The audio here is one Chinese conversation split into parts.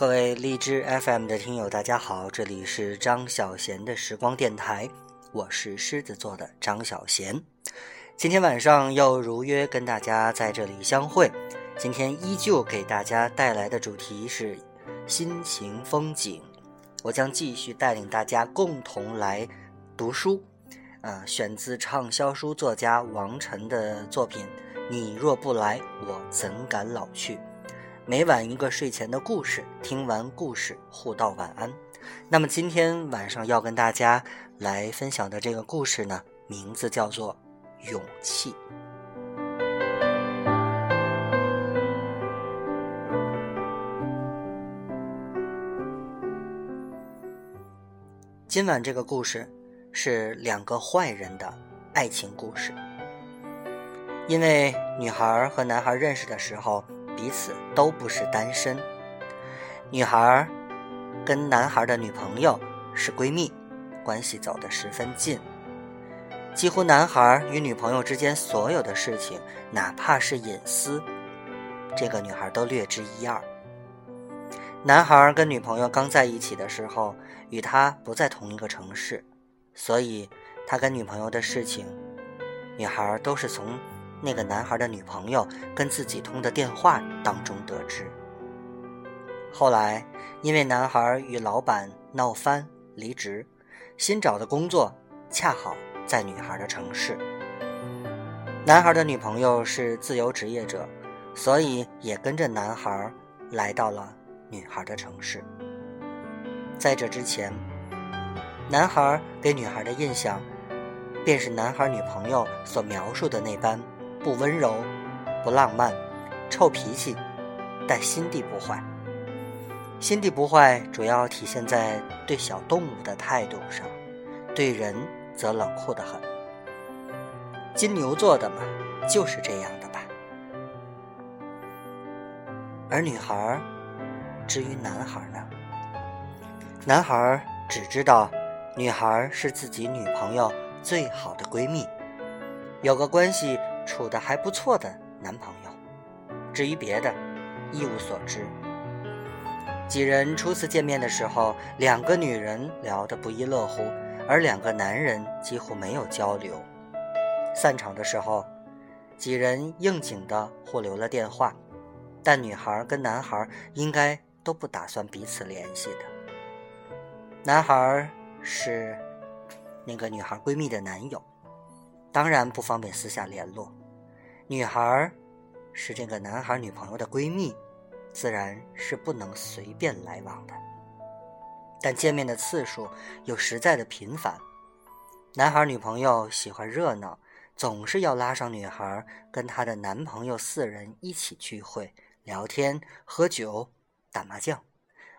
各位荔枝 FM 的听友，大家好，这里是张小贤的时光电台，我是狮子座的张小贤。今天晚上又如约跟大家在这里相会。今天依旧给大家带来的主题是心情风景，我将继续带领大家共同来读书。啊，选自畅销书作家王晨的作品《你若不来，我怎敢老去》。每晚一个睡前的故事，听完故事互道晚安。那么今天晚上要跟大家来分享的这个故事呢，名字叫做《勇气》。今晚这个故事是两个坏人的爱情故事，因为女孩和男孩认识的时候。彼此都不是单身，女孩跟男孩的女朋友是闺蜜，关系走得十分近。几乎男孩与女朋友之间所有的事情，哪怕是隐私，这个女孩都略知一二。男孩跟女朋友刚在一起的时候，与他不在同一个城市，所以他跟女朋友的事情，女孩都是从。那个男孩的女朋友跟自己通的电话当中得知。后来，因为男孩与老板闹翻离职，新找的工作恰好在女孩的城市。男孩的女朋友是自由职业者，所以也跟着男孩来到了女孩的城市。在这之前，男孩给女孩的印象，便是男孩女朋友所描述的那般。不温柔，不浪漫，臭脾气，但心地不坏。心地不坏主要体现在对小动物的态度上，对人则冷酷的很。金牛座的嘛，就是这样的吧。而女孩，至于男孩呢？男孩只知道，女孩是自己女朋友最好的闺蜜，有个关系。处的还不错的男朋友，至于别的，一无所知。几人初次见面的时候，两个女人聊得不亦乐乎，而两个男人几乎没有交流。散场的时候，几人应景的互留了电话，但女孩跟男孩应该都不打算彼此联系的。男孩是那个女孩闺蜜的男友。当然不方便私下联络。女孩是这个男孩女朋友的闺蜜，自然是不能随便来往的。但见面的次数又实在的频繁。男孩女朋友喜欢热闹，总是要拉上女孩跟她的男朋友四人一起聚会、聊天、喝酒、打麻将，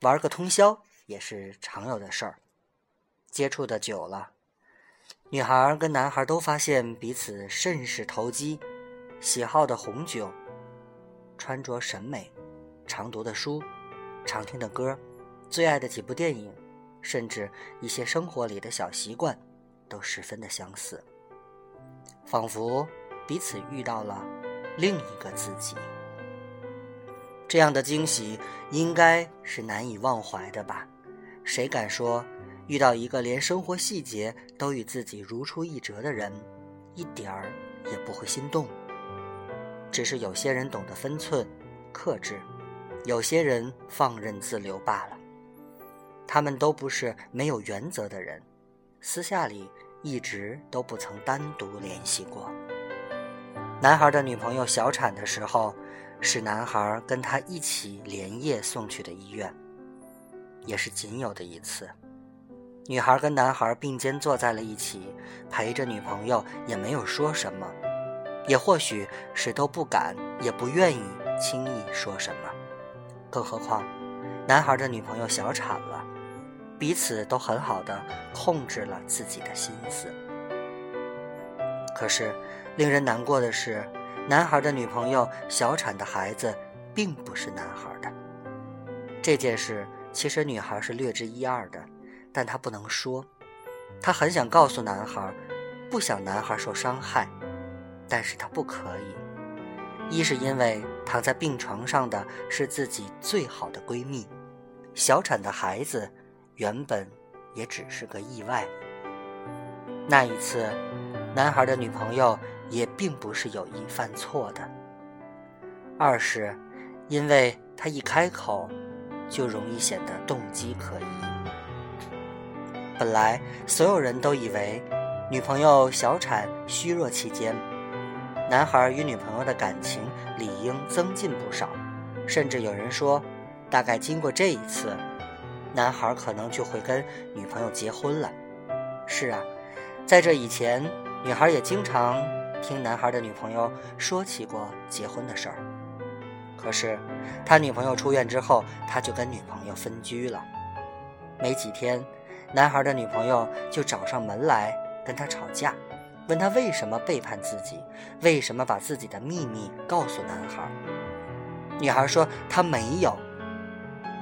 玩个通宵也是常有的事儿。接触的久了。女孩跟男孩都发现彼此甚是投机，喜好的红酒、穿着审美、常读的书、常听的歌、最爱的几部电影，甚至一些生活里的小习惯，都十分的相似，仿佛彼此遇到了另一个自己。这样的惊喜应该是难以忘怀的吧？谁敢说？遇到一个连生活细节都与自己如出一辙的人，一点儿也不会心动。只是有些人懂得分寸、克制，有些人放任自流罢了。他们都不是没有原则的人，私下里一直都不曾单独联系过。男孩的女朋友小产的时候，是男孩跟他一起连夜送去的医院，也是仅有的一次。女孩跟男孩并肩坐在了一起，陪着女朋友，也没有说什么，也或许是都不敢，也不愿意轻易说什么。更何况，男孩的女朋友小产了，彼此都很好的控制了自己的心思。可是，令人难过的是，男孩的女朋友小产的孩子并不是男孩的。这件事其实女孩是略知一二的。但她不能说，她很想告诉男孩，不想男孩受伤害，但是他不可以。一是因为躺在病床上的是自己最好的闺蜜，小产的孩子原本也只是个意外。那一次，男孩的女朋友也并不是有意犯错的。二是，因为他一开口，就容易显得动机可疑。本来所有人都以为，女朋友小产虚弱期间，男孩与女朋友的感情理应增进不少，甚至有人说，大概经过这一次，男孩可能就会跟女朋友结婚了。是啊，在这以前，女孩也经常听男孩的女朋友说起过结婚的事儿。可是，他女朋友出院之后，他就跟女朋友分居了。没几天，男孩的女朋友就找上门来跟他吵架，问他为什么背叛自己，为什么把自己的秘密告诉男孩。女孩说她没有，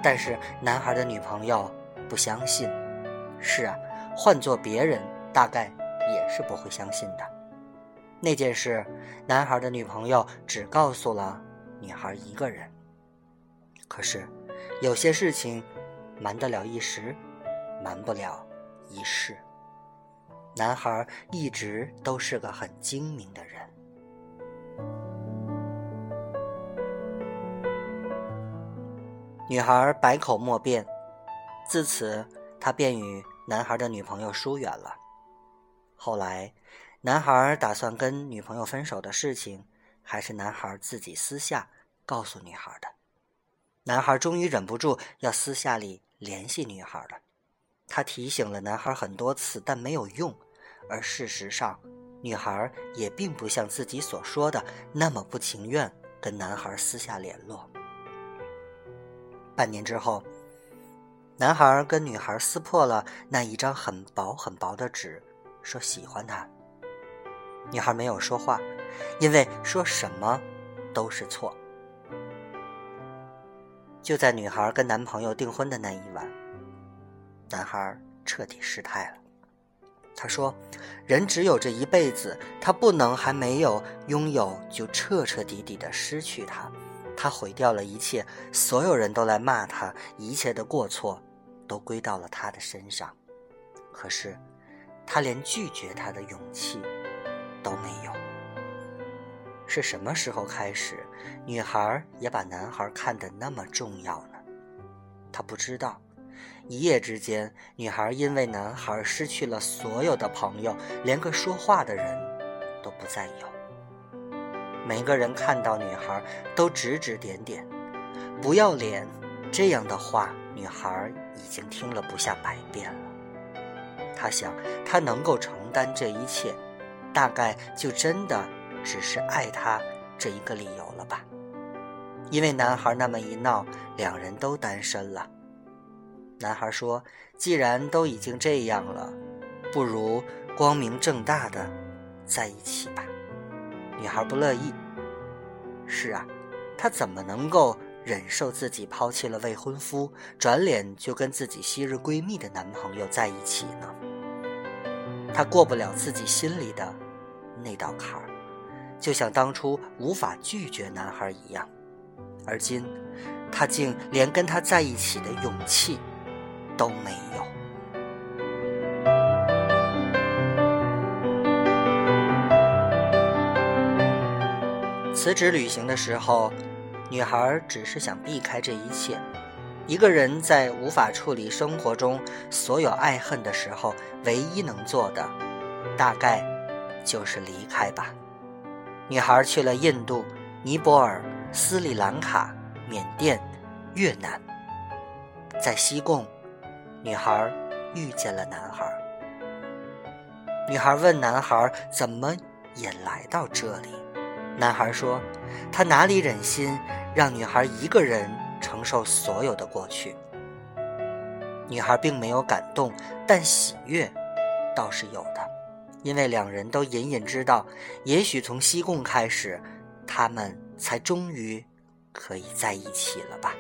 但是男孩的女朋友不相信。是啊，换做别人，大概也是不会相信的。那件事，男孩的女朋友只告诉了。女孩一个人，可是有些事情瞒得了一时，瞒不了一世。男孩一直都是个很精明的人。女孩百口莫辩，自此他便与男孩的女朋友疏远了。后来，男孩打算跟女朋友分手的事情。还是男孩自己私下告诉女孩的。男孩终于忍不住要私下里联系女孩了。他提醒了男孩很多次，但没有用。而事实上，女孩也并不像自己所说的那么不情愿跟男孩私下联络。半年之后，男孩跟女孩撕破了那一张很薄很薄的纸，说喜欢她。女孩没有说话。因为说什么都是错。就在女孩跟男朋友订婚的那一晚，男孩彻底失态了。他说：“人只有这一辈子，他不能还没有拥有就彻彻底底的失去他。他毁掉了一切，所有人都来骂他，一切的过错都归到了他的身上。可是，他连拒绝他的勇气都没有。”是什么时候开始，女孩也把男孩看得那么重要呢？她不知道，一夜之间，女孩因为男孩失去了所有的朋友，连个说话的人都不再有。每个人看到女孩都指指点点，不要脸这样的话，女孩已经听了不下百遍了。她想，她能够承担这一切，大概就真的。只是爱他这一个理由了吧？因为男孩那么一闹，两人都单身了。男孩说：“既然都已经这样了，不如光明正大的在一起吧。”女孩不乐意。是啊，她怎么能够忍受自己抛弃了未婚夫，转脸就跟自己昔日闺蜜的男朋友在一起呢？她过不了自己心里的那道坎儿。就像当初无法拒绝男孩一样，而今，她竟连跟他在一起的勇气都没有。辞职旅行的时候，女孩只是想避开这一切。一个人在无法处理生活中所有爱恨的时候，唯一能做的，大概就是离开吧。女孩去了印度、尼泊尔、斯里兰卡、缅甸、越南，在西贡，女孩遇见了男孩。女孩问男孩怎么也来到这里，男孩说他哪里忍心让女孩一个人承受所有的过去。女孩并没有感动，但喜悦倒是有的。因为两人都隐隐知道，也许从西贡开始，他们才终于可以在一起了吧。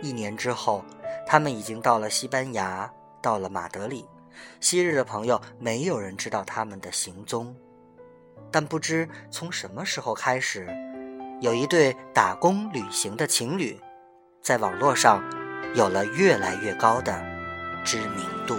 一年之后，他们已经到了西班牙，到了马德里。昔日的朋友，没有人知道他们的行踪，但不知从什么时候开始，有一对打工旅行的情侣，在网络上有了越来越高的知名度。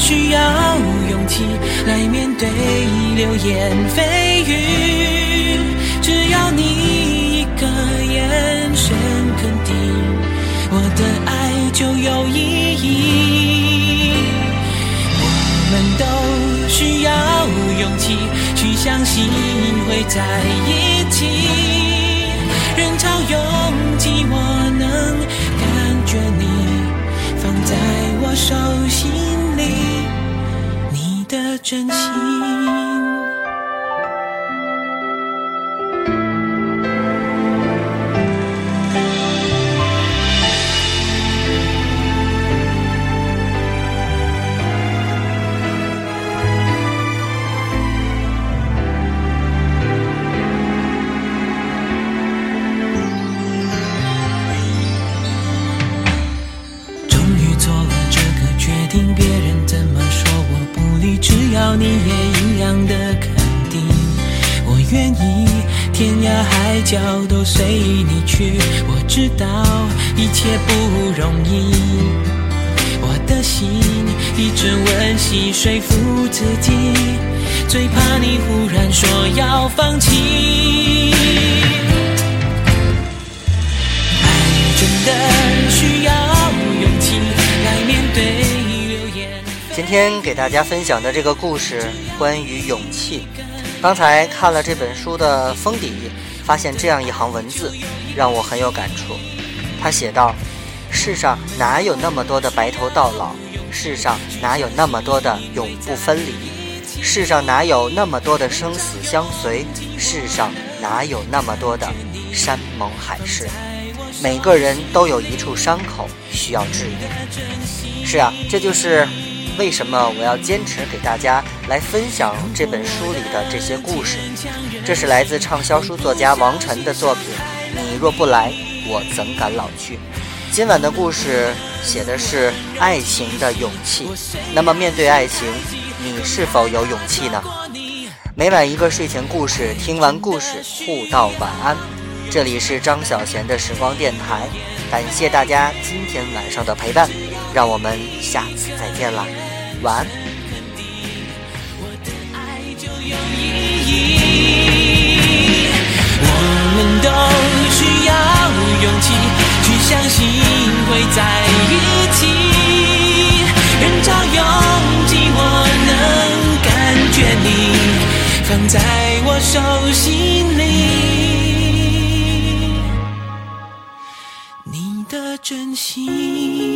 需要勇气来面对流言蜚语，只要你一个眼神肯定，我的爱就有意义。我们都需要勇气去相信会在一起，人潮拥挤，我能感觉你。放在我手心里，的真心。知道一切不容易，我的心一直温习说服自己，最怕你忽然说要放弃。爱真的需要勇气来面对流言。今天给大家分享的这个故事关于勇气。刚才看了这本书的封底，发现这样一行文字，让我很有感触。他写道：“世上哪有那么多的白头到老？世上哪有那么多的永不分离？世上哪有那么多的生死相随？世上哪有那么多的山盟海誓？每个人都有一处伤口需要治愈。是啊，这就是为什么我要坚持给大家来分享这本书里的这些故事。这是来自畅销书作家王晨的作品《你若不来，我怎敢老去》。今晚的故事写的是爱情的勇气。那么，面对爱情，你是否有勇气呢？每晚一个睡前故事，听完故事互道晚安。这里是张小贤的时光电台，感谢大家今天晚上的陪伴，让我们下次再见啦，晚安。我们都需要勇气去相信会在一起。人潮拥挤，我能感觉你放在我手心里，你的真心。